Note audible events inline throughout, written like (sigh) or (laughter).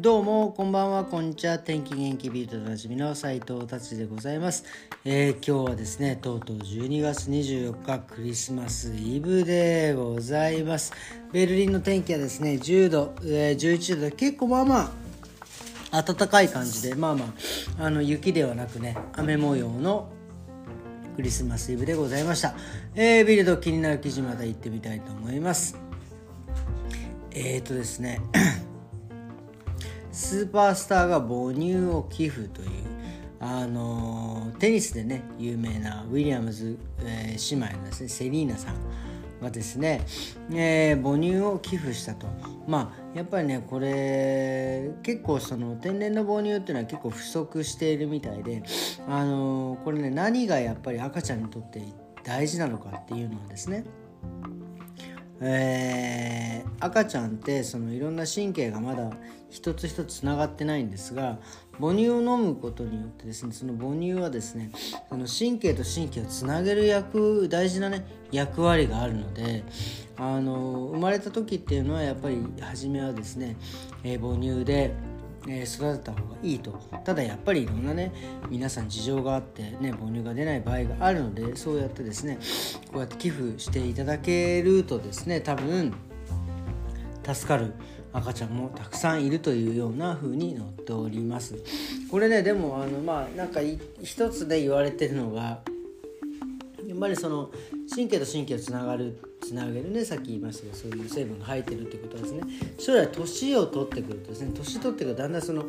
どうもこんばんは。こんにちは。天気元気ビートでおなじみの斉藤達でございます、えー、今日はですねとうとう12月24日クリスマスイブでございます。ベルリンの天気はですね10度、えー、11度で結構まあまあ暖かい感じでまあまああの雪ではなくね雨模様のクリスマスイブでございました、えー、ビルド気になる記事また行ってみたいと思います。えーとですねスーパースターが母乳を寄付というあのテニスでね有名なウィリアムズ、えー、姉妹のですねセリーナさんがですね、えー、母乳を寄付したと。まあやっぱりねこれ結構その天然の母乳っていうのは結構不足しているみたいであのこれね何がやっぱり赤ちゃんにとって大事なのかっていうのはですねえー、赤ちゃんってそのいろんな神経がまだ一つ一つつながってないんですが母乳を飲むことによってですねその母乳はですねその神経と神経をつなげる役大事なね役割があるのであの生まれた時っていうのはやっぱり初めはですね、えー、母乳でえ育てた方がいいと。ただやっぱりいろんなね皆さん事情があってね母乳が出ない場合があるのでそうやってですねこうやって寄付していただけるとですね多分助かる赤ちゃんもたくさんいるというような風に載っております。これねでもあのまあなんか一つで言われてるのがやっぱりその神経と神経をつながるつなげるねさっき言いましたけどそういう成分が入ってるってことはですね。将来年を取ってくるとですね年取ってくるとだんだんその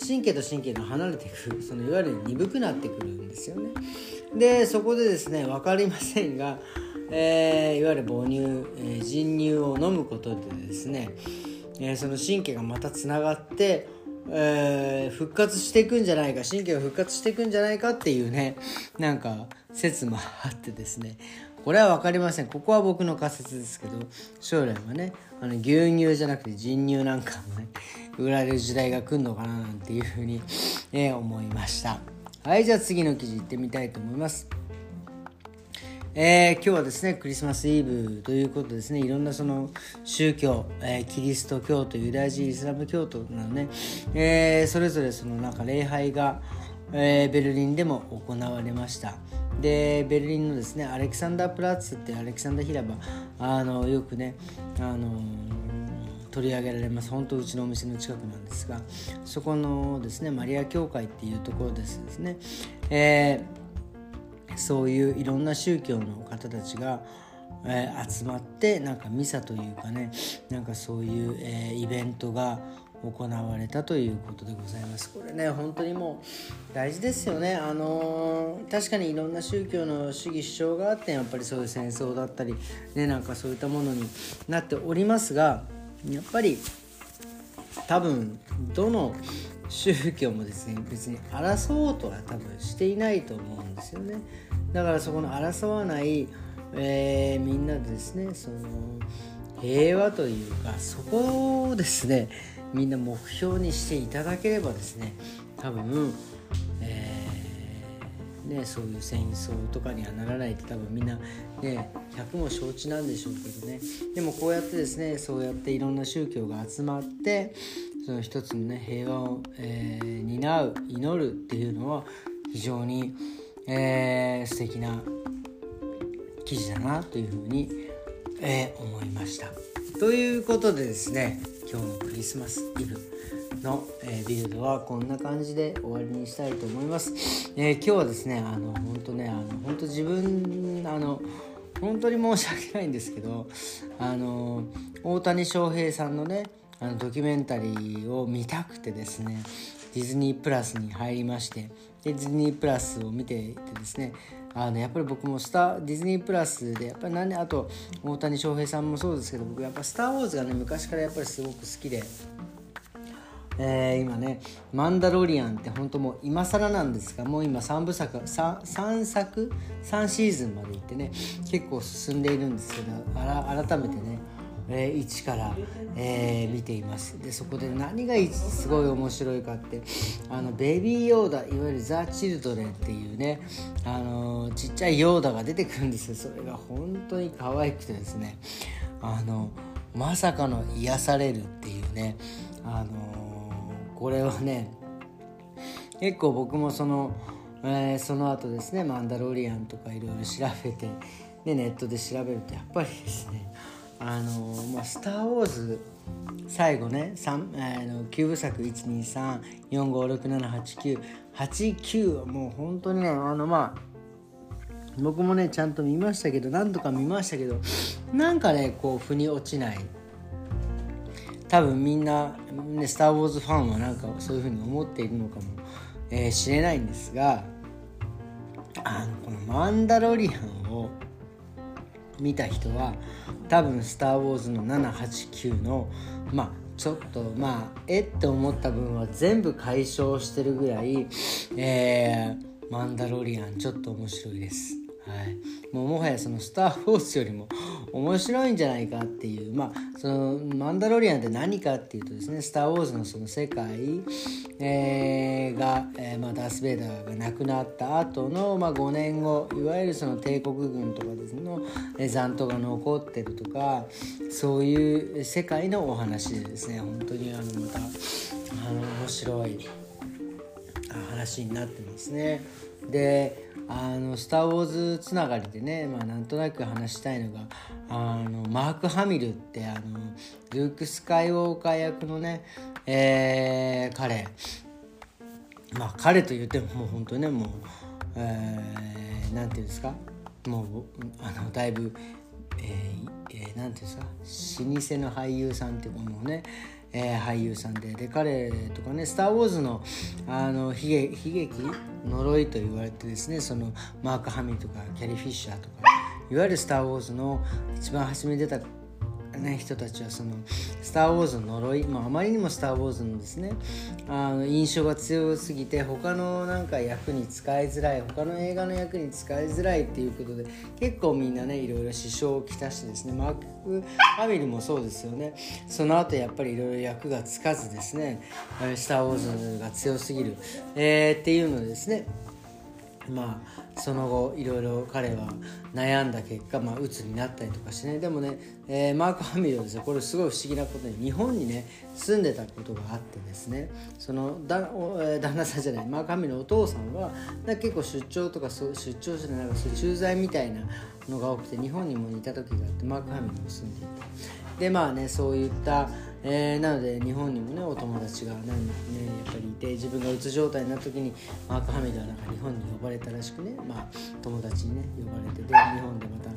神経と神経が離れてくるそのいわゆる鈍くなってくるんですよね。でそこでですね分かりませんが、えー、いわゆる母乳、えー、人乳を飲むことでですね、えー、その神経がまたつながってえー、復活していくんじゃないか神経が復活していくんじゃないかっていうねなんか説もあってですね。これは分かりません。ここは僕の仮説ですけど将来はねあの牛乳じゃなくて人乳なんかもね売られる時代が来るのかななんていうふうに、え、思いました。はいじゃあ次の記事いってみたいと思います。えー、今日はですねクリスマスイブということですねいろんなその宗教、えー、キリスト教徒ユダヤ人イスラム教徒なのね、えー、それぞれそのなんか礼拝が、えベルリンでも行われました。でベルリンのですねアレキサンダープラッツってアレキサンダー広場あのよくねあの取り上げられます。本当うちのお店の近くなんですがそこのですねマリア教会っていうところですですね、えー、そういういろんな宗教の方たちがえー、集まってなんかミサというかねなんかそういう、えー、イベントが行われたということでございます。これね本当にもう大事ですよね。あのー、確かにいろんな宗教の主義主張があってやっぱりそういう戦争だったりねなんかそういったものになっておりますがやっぱり多分どの宗教もですね別に争おうとは多分していないと思うんですよね。だからそこの争わない、えー、みんなでですねその平和というかそこをですねみんな目標にしていただければですね多分、えー、ね、そういう戦争とかにはならないって多分みんな、ね、100も承知なんでしょうけどね。でもこうやってですねそうやっていろんな宗教が集まってその一つのね平和を、えー、担う祈るっていうのは非常に、えー、素敵な記事だなというふうに、えー、思いました。ということでですね今日のクリスマスイブの、えー、ビルドはこんな感じで終わりにしたいと思います。えー、今日はですねあの本当ねあの本当自分あの本当に申し訳ないんですけどあの大谷翔平さんのねあのドキュメンタリーを見たくてですねディズニープラスに入りましてディズニープラスを見ていてですねあのやっぱり僕もスターディズニープラスでやっぱり何であと大谷翔平さんもそうですけど僕やっぱ「スター・ウォーズ」がね昔からやっぱりすごく好きで。えー、今ね「マンダロリアン」って本当もう今更なんですがもう今3部作 3, 3作3シーズンまでいってね結構進んでいるんですけど改めてねえー、一から、えー、見ています。でそこで何がすごい面白いかってあのベビーヨーダいわゆるザ・チルドレンっていうねあのちっちゃいヨーダが出てくるんですよ。それが本当に可愛くてですね。あのまさかの癒されるっていうね。あのこれはね結構僕もその、えー、その後ですね「マンダロリアン」とかいろいろ調べてでネットで調べるとやっぱりですねあのまあ、スター・ウォーズ最後ね3、えー、の9部作12345678989はもう本当にねあのまあ僕もねちゃんと見ましたけど何度か見ましたけどなんかねこう腑に落ちない。多分みんな、ね「スター・ウォーズ」ファンはなんかそういうふうに思っているのかも、えー、しれないんですがあのこの「マンダロリアン」を見た人は多分「スター・ウォーズ」の789のまあちょっとまあえって思った分は全部解消してるぐらい、えー、マンダロリアンちょっと面白いです。はい、もうもはやその「スター・ウォーズ」よりも (gasps) 面白いんじゃないかっていうまあその「マンダロリアン」って何かっていうとですね「スター・ウォーズ」のその世界、えー、が、えーまあ、ダース・ベイダーが亡くなった後のまあ、5年後いわゆるその帝国軍とかですねの残党が残ってるとかそういう世界のお話でですね本当にあのまたあの面白い話になってますね。であの「スター・ウォーズ」つながりでね、まあ、なんとなく話したいのがあのマーク・ハミルってあのルーク・スカイウォーカー役のね、えー、彼。まあ彼と言ってももう本当ねもう、えー、て言うんですか？もうあのだいぶ、えーえー、なんていうんですか？老舗の俳優さんってものをねえー、俳優さんでで彼とかね「スター・ウォーズの」あの悲劇呪いと言われてですねそのマーク・ハミとかキャリー・フィッシャーとかいわゆる「スター・ウォーズ」の一番初めに出たね、人たちはその「スター・ウォーズ」の呪い、まあ、あまりにも「スター・ウォーズ」のですねあの印象が強すぎて他のなんか役に使いづらい他の映画の役に使いづらいっていうことで結構みんなねいろいろ支障をきたしてですねマーク・ファミリもそうですよね。その後やっぱりいろいろ役がつかずですね「スター・ウォーズ」が強すぎる、えー、っていうのでですねまあその後いろいろ彼は悩んだ結果、まあ、鬱になったりとかしてね。でもね、えー、マーク・ハミルはですねこれすごい不思議なことに日本にね住んでたことがあってですね。そのだ、えー、旦那さんじゃないマーク・ハミルのお父さんはな結構出張とかそ出張してなんかそういう駐在みたいなのが多くて日本にもいた時があってマーク・ハミルも住んでいたでまあねそういったえー、なので日本にもねお友達が何、ね、やっぱりいて自分がうつ状態になった時にマーク・ハミドはなんか日本に呼ばれたらしくね、まあ、友達にね呼ばれてで日本でまた、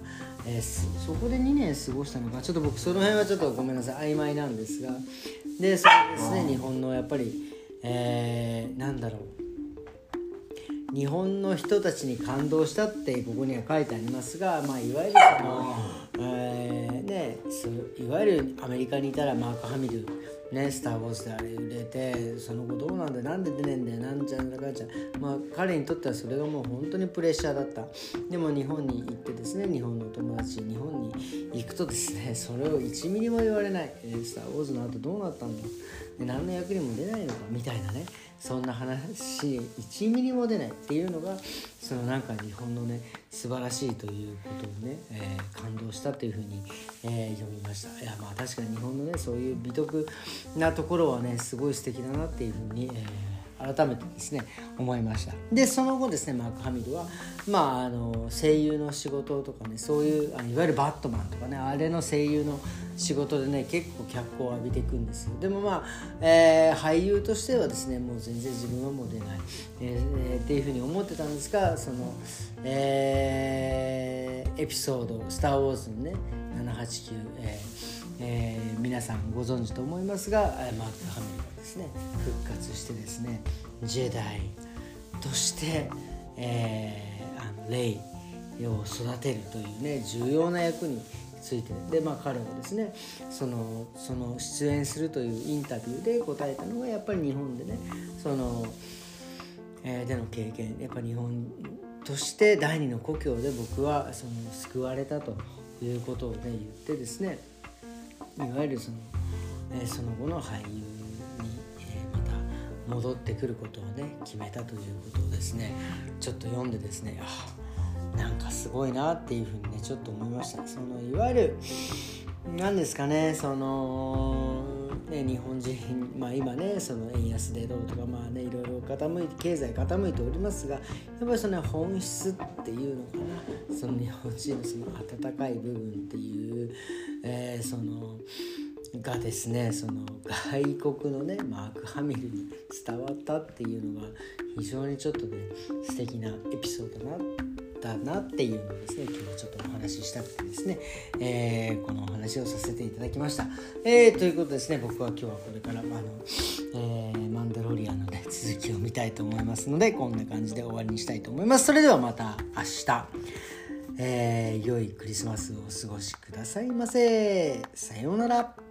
えー、そこで2年過ごしたのかちょっと僕その辺はちょっとごめんなさい曖昧なんですがでそうですね日本のやっぱり、えー、なんだろう。日本の人たちに感動したってここには書いてありますが、まあ、いわゆるその、いわゆるアメリカにいたらマーク・ハミルね、スター・ウォーズであれ売れてその後どうなんだなんで出ねえんだよなんちゃんだかんちゃん。まあ彼にとってはそれがもう本当にプレッシャーだった。でも日本に行ってですね日本の友達日本に行くとですねそれを1ミリも言われない「、スター・ウォーズの後どうなったんだ?」で何の役にも出ないのかみたいなね。そんな話1ミリも出ないっていうのがそのなんか日本のね素晴らしいということをね、えー、感動したというふうに、えー、読みました。いやまあ確かに日本のねそういう美徳なところはねすごい素敵だなっていうふうに、えー改めてですね思いました。でその後ですねマーク・ハミルは、まあ、あの声優の仕事とかねそういうあいわゆるバットマンとかねあれの声優の仕事でね結構脚光を浴びていくんですよ。でもまあ、えー、俳優としてはですねもう全然自分はもう出ない、えー、っていうふうに思ってたんですがその、えー、エピソード「スター・ウォーズ」のね789、えーえー、皆さんご存知と思いますがマーク・ハミルがですね復活してですねジェダイとして、えー、あのレイを育てるというね重要な役についてでまあ彼はですねそのその出演するというインタビューで答えたのがやっぱり日本でねその、えー、での経験やっぱ日本として第二の故郷で僕はその救われたということをね言ってですねいわゆるその,、え、その後の俳優に、え、また戻ってくることをね決めたということをですねちょっと読んでですねあなんかすごいなっていうふうにねちょっと思いましたそのいわゆる何ですかねそのね、日本人、まあ、今ねその円安でどうとかまあねいろいろ傾いて経済傾いておりますがやっぱりその本質っていうのかなその日本人のその温かい部分っていう、えー、そのがですねその外国のねマーク・ハミルに伝わったっていうのが非常にちょっとね素敵なエピソードなったなっていうのをですね今日はちょっとお話ししたくてですね、えー、このお話をさせていただきました。えー、ということですね僕は今日はこれからあの、えー、マンダロリアのね続きを見たいと思いますのでこんな感じで終わりにしたいと思います。それではまた明日。えー、良いクリスマスをお過ごしくださいませ。さようなら。